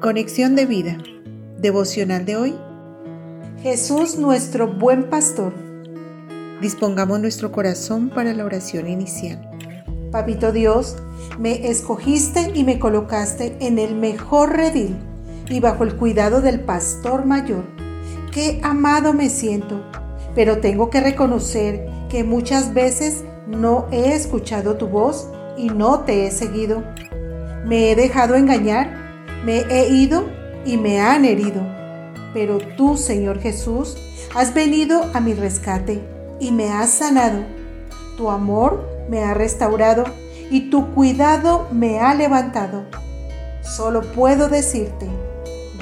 Conexión de vida. Devocional de hoy. Jesús nuestro buen pastor. Dispongamos nuestro corazón para la oración inicial. Papito Dios, me escogiste y me colocaste en el mejor redil y bajo el cuidado del pastor mayor. Qué amado me siento, pero tengo que reconocer que muchas veces no he escuchado tu voz y no te he seguido. Me he dejado engañar me he ido y me han herido, pero tú, Señor Jesús, has venido a mi rescate y me has sanado. Tu amor me ha restaurado y tu cuidado me ha levantado. Solo puedo decirte,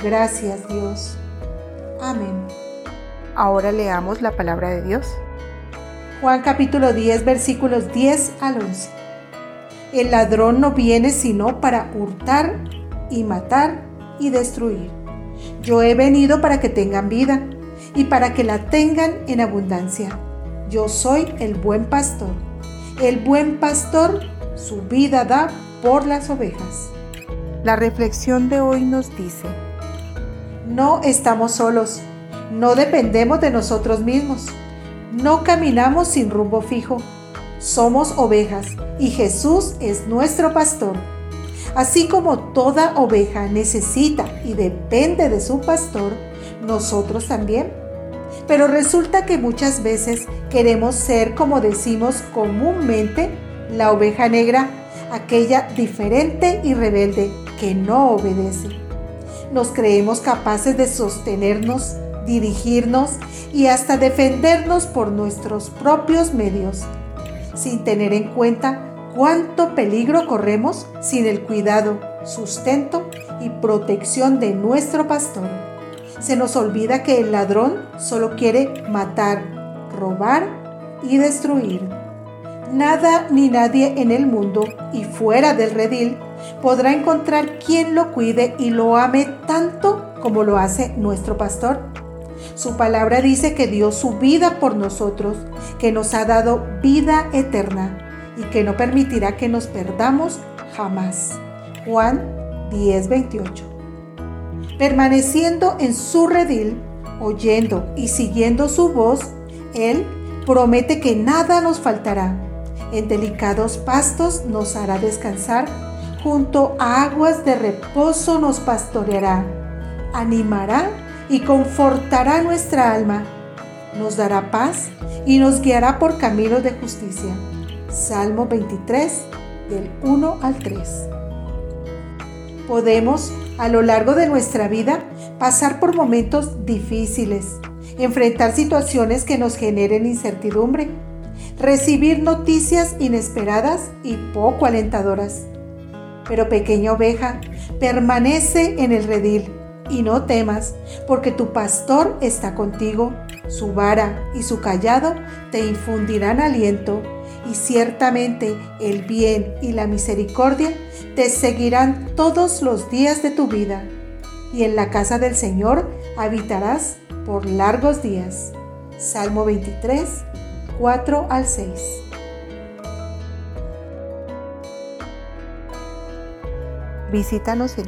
gracias Dios. Amén. Ahora leamos la palabra de Dios. Juan capítulo 10 versículos 10 al 11. El ladrón no viene sino para hurtar y matar y destruir. Yo he venido para que tengan vida y para que la tengan en abundancia. Yo soy el buen pastor. El buen pastor su vida da por las ovejas. La reflexión de hoy nos dice, no estamos solos, no dependemos de nosotros mismos, no caminamos sin rumbo fijo, somos ovejas y Jesús es nuestro pastor. Así como toda oveja necesita y depende de su pastor, nosotros también. Pero resulta que muchas veces queremos ser, como decimos comúnmente, la oveja negra, aquella diferente y rebelde que no obedece. Nos creemos capaces de sostenernos, dirigirnos y hasta defendernos por nuestros propios medios, sin tener en cuenta cuánto peligro corremos sin el cuidado, sustento y protección de nuestro pastor. Se nos olvida que el ladrón solo quiere matar, robar y destruir. Nada ni nadie en el mundo y fuera del redil podrá encontrar quien lo cuide y lo ame tanto como lo hace nuestro pastor. Su palabra dice que dio su vida por nosotros, que nos ha dado vida eterna y que no permitirá que nos perdamos jamás. Juan 10:28. Permaneciendo en su redil, oyendo y siguiendo su voz, Él promete que nada nos faltará. En delicados pastos nos hará descansar, junto a aguas de reposo nos pastoreará, animará y confortará nuestra alma, nos dará paz y nos guiará por caminos de justicia Salmo 23, del 1 al 3. Podemos, a lo largo de nuestra vida, pasar por momentos difíciles, enfrentar situaciones que nos generen incertidumbre, recibir noticias inesperadas y poco alentadoras. Pero pequeña oveja, permanece en el redil y no temas, porque tu pastor está contigo, su vara y su callado te infundirán aliento y ciertamente el bien y la misericordia te seguirán todos los días de tu vida, y en la casa del Señor habitarás por largos días. Salmo 23, 4 al 6. Visítanos en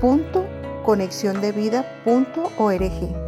www.conexiondevida.org.